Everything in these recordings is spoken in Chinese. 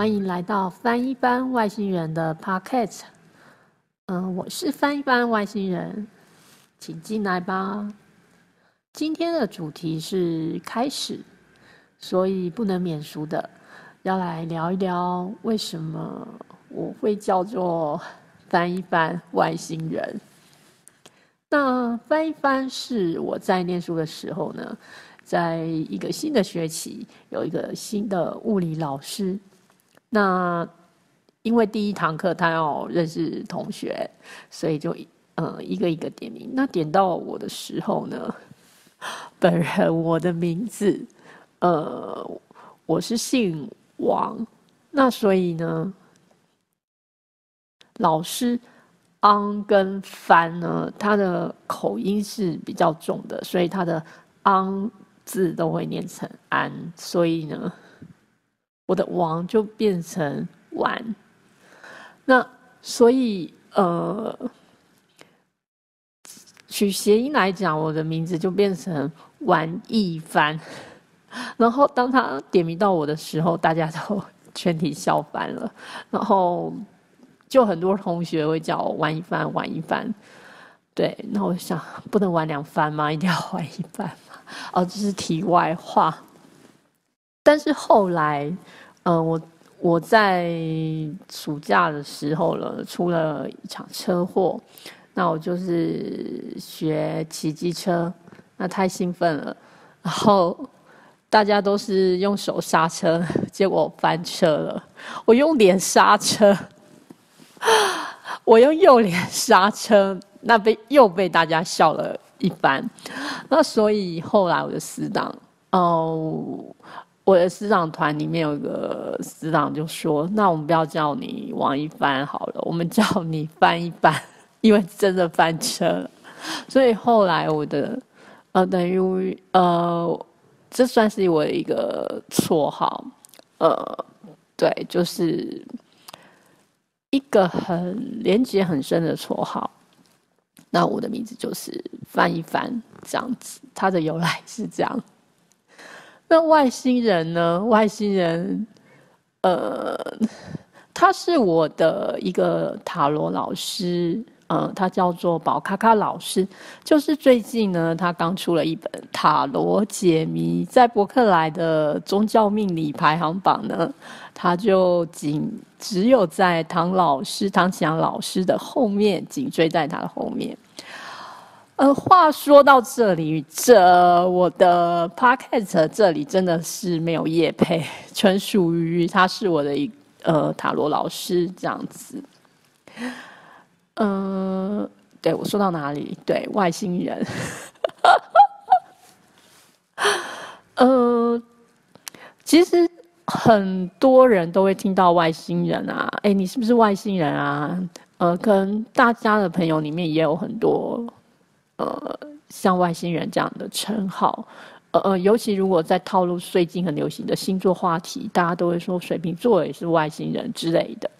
欢迎来到翻译班外星人的 pocket。嗯，我是翻译班外星人，请进来吧。今天的主题是开始，所以不能免俗的要来聊一聊为什么我会叫做 翻译班外星人。那翻一班是我在念书的时候呢，在一个新的学期有一个新的物理老师。那因为第一堂课他要认识同学，所以就呃一个一个点名。那点到我的时候呢，本人我的名字，呃，我是姓王。那所以呢，老师昂跟翻呢，他的口音是比较重的，所以他的昂字都会念成安。所以呢。我的王就变成玩，那所以呃，取谐音来讲，我的名字就变成玩一番。然后当他点名到我的时候，大家都 全体笑翻了。然后就很多同学会叫我玩一番，玩一番。对，那我想不能玩两番吗？一定要玩一番吗？哦，这是题外话。但是后来。嗯，我我在暑假的时候了，出了一场车祸，那我就是学骑机车，那太兴奋了，然后大家都是用手刹车，结果翻车了，我用脸刹车，我用右脸刹车，那被又被大家笑了一番，那所以后来我的死党。哦。我的师长团里面有一个师长就说：“那我们不要叫你王一帆好了，我们叫你翻一翻，因为真的翻车了。”所以后来我的呃，等于呃，这算是我的一个绰号，呃，对，就是一个很连接很深的绰号。那我的名字就是翻一翻这样子，它的由来是这样。那外星人呢？外星人，呃，他是我的一个塔罗老师，呃，他叫做宝卡卡老师。就是最近呢，他刚出了一本塔罗解谜，在伯克莱的宗教命理排行榜呢，他就仅只有在唐老师、唐启阳老师的后面，紧追在他的后面。呃，话说到这里，这我的 podcast 这里真的是没有叶配，纯属于他是我的一呃塔罗老师这样子。嗯，对我说到哪里？对外星人。呃，其实很多人都会听到外星人啊，哎，你是不是外星人啊？呃，可能大家的朋友里面也有很多。呃，像外星人这样的称号，呃呃，尤其如果在套路最近很流行的星座话题，大家都会说水瓶座也是外星人之类的。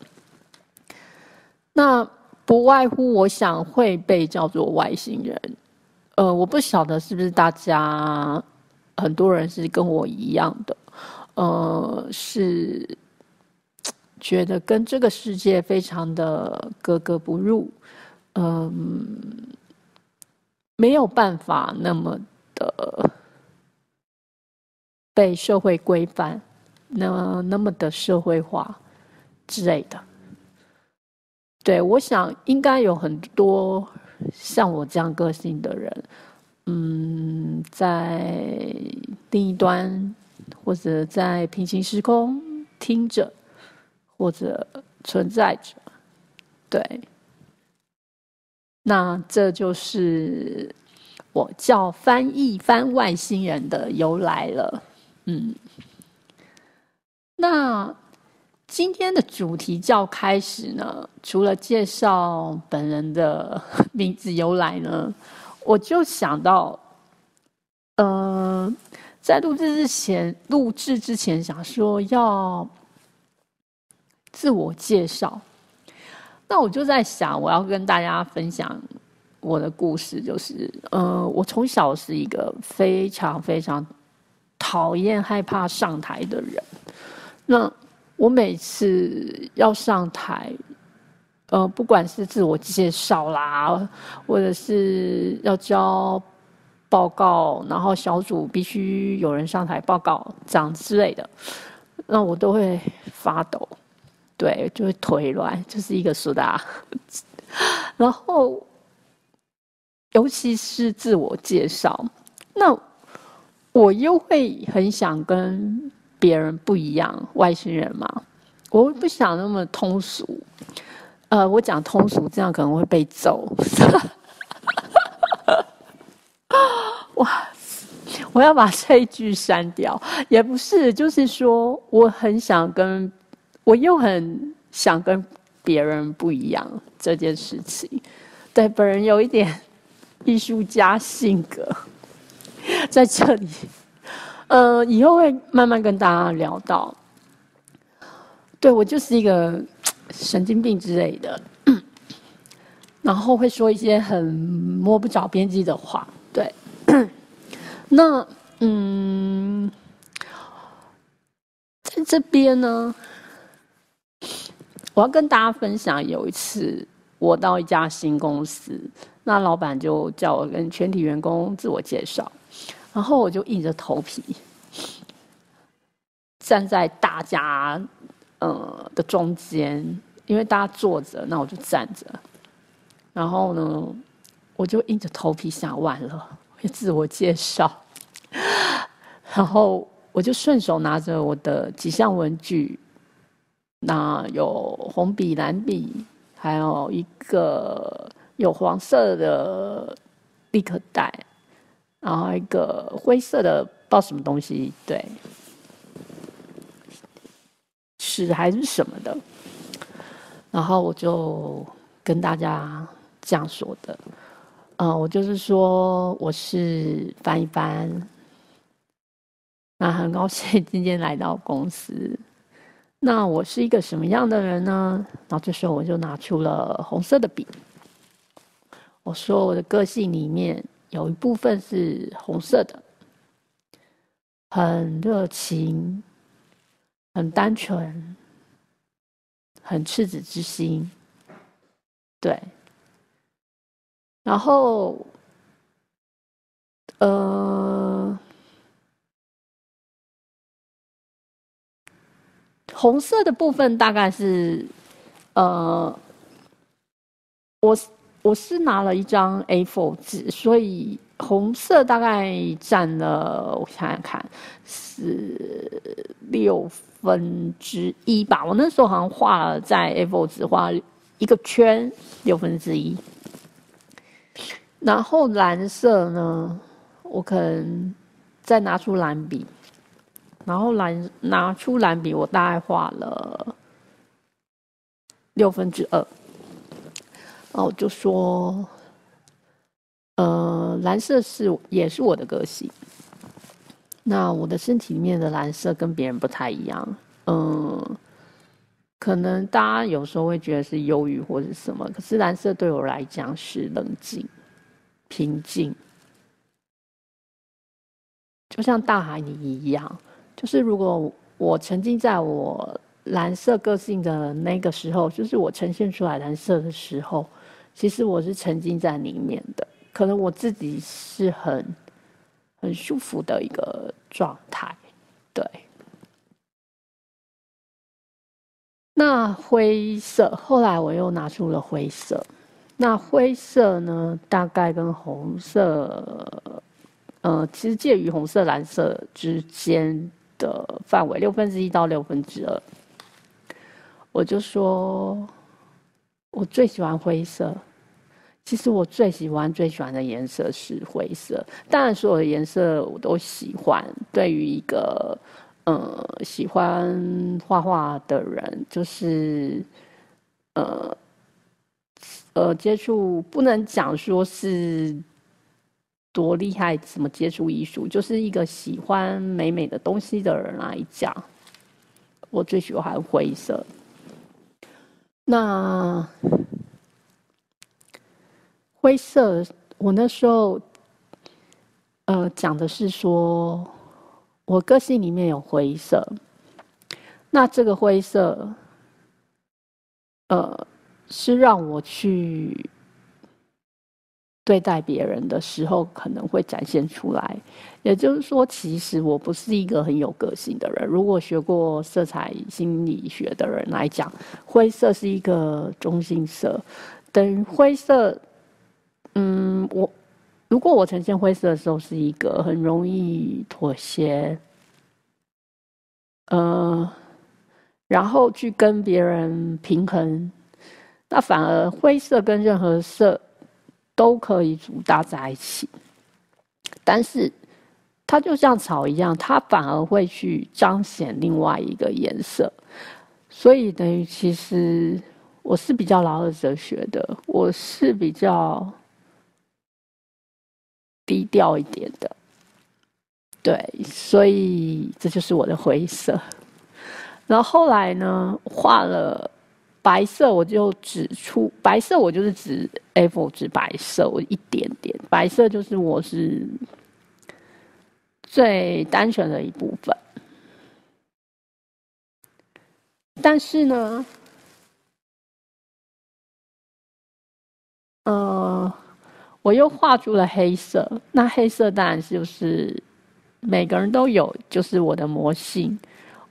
那不外乎我想会被叫做外星人。呃，我不晓得是不是大家很多人是跟我一样的，呃，是觉得跟这个世界非常的格格不入，嗯。没有办法那么的被社会规范，那那么的社会化之类的。对，我想应该有很多像我这样个性的人，嗯，在另一端或者在平行时空听着，或者存在着，对。那这就是我叫翻译翻外星人的由来了，嗯。那今天的主题叫开始呢，除了介绍本人的 名字由来呢，我就想到，呃，在录制之前，录制之前想说要自我介绍。那我就在想，我要跟大家分享我的故事，就是，呃，我从小是一个非常非常讨厌、害怕上台的人。那我每次要上台，呃，不管是自我介绍啦，或者是要交报告，然后小组必须有人上台报告这样之类的，那我都会发抖，对，就会腿软，就是一个苏打。然后，尤其是自我介绍，那我又会很想跟。别人不一样，外星人嘛，我不想那么通俗。呃，我讲通俗，这样可能会被揍。哇，我要把这一句删掉。也不是，就是说，我很想跟，我又很想跟别人不一样这件事情。对，本人有一点艺术家性格 在这里。呃，以后会慢慢跟大家聊到。对我就是一个 神经病之类的，然后会说一些很摸不着边际的话。对，那嗯，在这边呢，我要跟大家分享，有一次我到一家新公司，那老板就叫我跟全体员工自我介绍。然后我就硬着头皮站在大家呃的中间，因为大家坐着，那我就站着。然后呢，我就硬着头皮想完了，会自我介绍。然后我就顺手拿着我的几项文具，那有红笔、蓝笔，还有一个有黄色的立可带。然后一个灰色的不知道什么东西，对，是还是什么的。然后我就跟大家这样说的，嗯，我就是说我是翻一翻，那很高兴今天来到公司。那我是一个什么样的人呢？然后这时候我就拿出了红色的笔，我说我的个性里面。有一部分是红色的，很热情，很单纯，很赤子之心，对。然后，呃，红色的部分大概是，呃，我。我是拿了一张 A4 纸，所以红色大概占了，我想想看，是六分之一吧。我那时候好像画了在 A4 纸画一个圈，六分之一。然后蓝色呢，我可能再拿出蓝笔，然后蓝拿出蓝笔，我大概画了六分之二。哦，就说，呃，蓝色是也是我的个性。那我的身体里面的蓝色跟别人不太一样，嗯，可能大家有时候会觉得是忧郁或者什么，可是蓝色对我来讲是冷静、平静，就像大海里一样。就是如果我沉浸在我蓝色个性的那个时候，就是我呈现出来蓝色的时候。其实我是沉浸在里面的，可能我自己是很很舒服的一个状态，对。那灰色，后来我又拿出了灰色。那灰色呢，大概跟红色，呃，其实介于红色、蓝色之间的范围，六分之一到六分之二。我就说。我最喜欢灰色。其实我最喜欢、最喜欢的颜色是灰色。当然，所有的颜色我都喜欢。对于一个呃喜欢画画的人，就是呃呃接触不能讲说是多厉害，怎么接触艺术，就是一个喜欢美美的东西的人来讲，我最喜欢灰色。那灰色，我那时候，呃，讲的是说，我个性里面有灰色。那这个灰色，呃，是让我去对待别人的时候可能会展现出来。也就是说，其实我不是一个很有个性的人。如果学过色彩心理学的人来讲，灰色是一个中性色，等于灰色，嗯，我如果我呈现灰色的时候，是一个很容易妥协，呃。然后去跟别人平衡，那反而灰色跟任何色都可以组搭在一起，但是它就像草一样，它反而会去彰显另外一个颜色。所以等于其实我是比较老二哲学的，我是比较低调一点的，对，所以这就是我的灰色。然后后来呢，画了白色，我就指出白色，我就是指 F 指白色，我一点点白色就是我是最单纯的一部分。但是呢，呃，我又画出了黑色，那黑色当然就是每个人都有，就是我的魔性。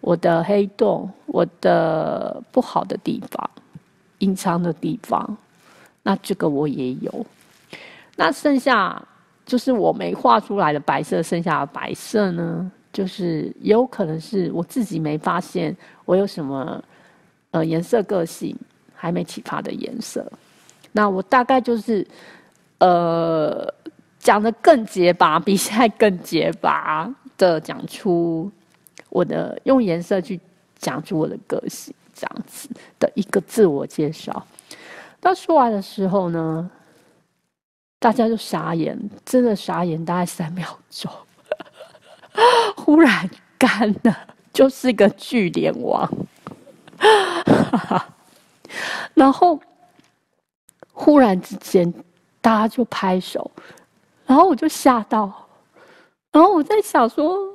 我的黑洞，我的不好的地方，隐藏的地方，那这个我也有。那剩下就是我没画出来的白色，剩下的白色呢，就是有可能是我自己没发现我有什么呃颜色个性还没启发的颜色。那我大概就是呃讲的更结巴，比现在更结巴的讲出。我的用颜色去讲出我的个性，这样子的一个自我介绍。到说完的时候呢，大家就傻眼，真的傻眼，大概三秒钟，忽然干了，就是个巨脸王。然后忽然之间，大家就拍手，然后我就吓到，然后我在想说。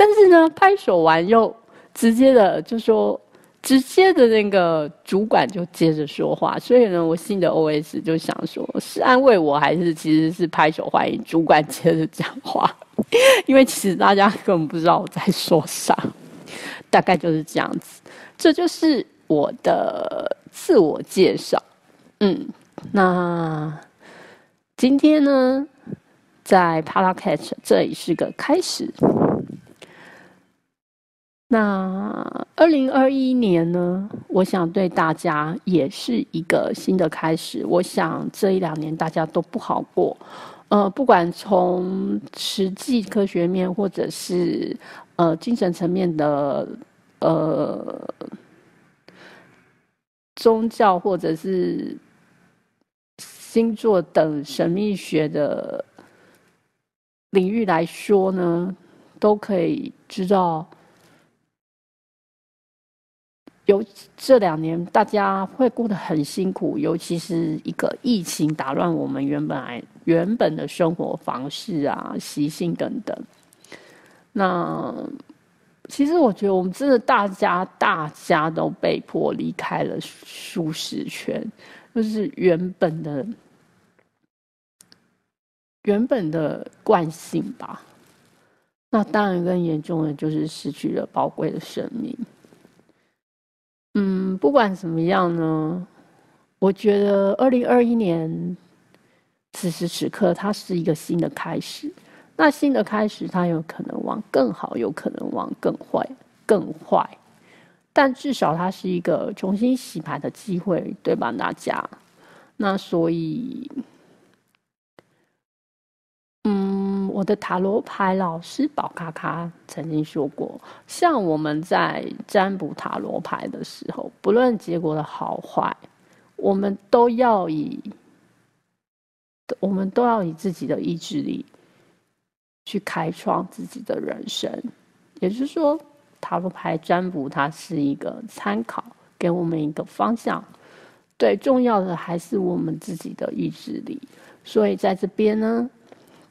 但是呢，拍手完又直接的就说，直接的那个主管就接着说话，所以呢，我新的 O S 就想说，是安慰我还是其实是拍手欢迎主管接着讲话？因为其实大家根本不知道我在说啥，大概就是这样子。这就是我的自我介绍。嗯，那今天呢，在 p a r a Catch 这里是个开始。那二零二一年呢？我想对大家也是一个新的开始。我想这一两年大家都不好过，呃，不管从实际科学面，或者是呃精神层面的，呃宗教，或者是星座等神秘学的领域来说呢，都可以知道。有这两年，大家会过得很辛苦，尤其是一个疫情打乱我们原本来原本的生活方式啊、习性等等。那其实我觉得，我们真的大家大家都被迫离开了舒适圈，就是原本的原本的惯性吧。那当然更严重的就是失去了宝贵的生命。不管怎么样呢，我觉得二零二一年此时此刻，它是一个新的开始。那新的开始，它有可能往更好，有可能往更坏，更坏。但至少它是一个重新洗牌的机会，对吧，大家？那所以。嗯我的塔罗牌老师宝卡卡曾经说过，像我们在占卜塔罗牌的时候，不论结果的好坏，我们都要以我们都要以自己的意志力去开创自己的人生。也就是说，塔罗牌占卜它是一个参考，给我们一个方向。对，重要的还是我们自己的意志力。所以在这边呢。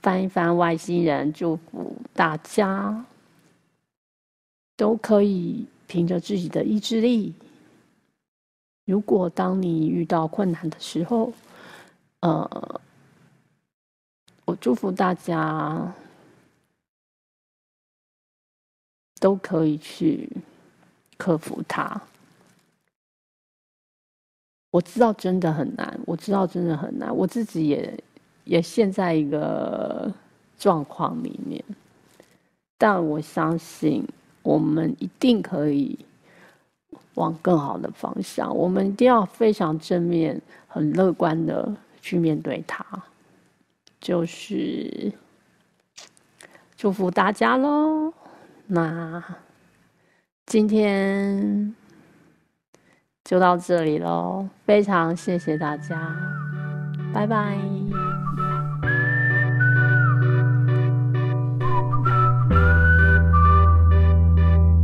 翻一翻外星人，祝福大家都可以凭着自己的意志力。如果当你遇到困难的时候，呃，我祝福大家都可以去克服它。我知道真的很难，我知道真的很难，我自己也也陷在一个状况里面，但我相信我们一定可以往更好的方向。我们一定要非常正面、很乐观的去面对它。就是祝福大家喽！那今天。就到这里喽，非常谢谢大家，拜拜。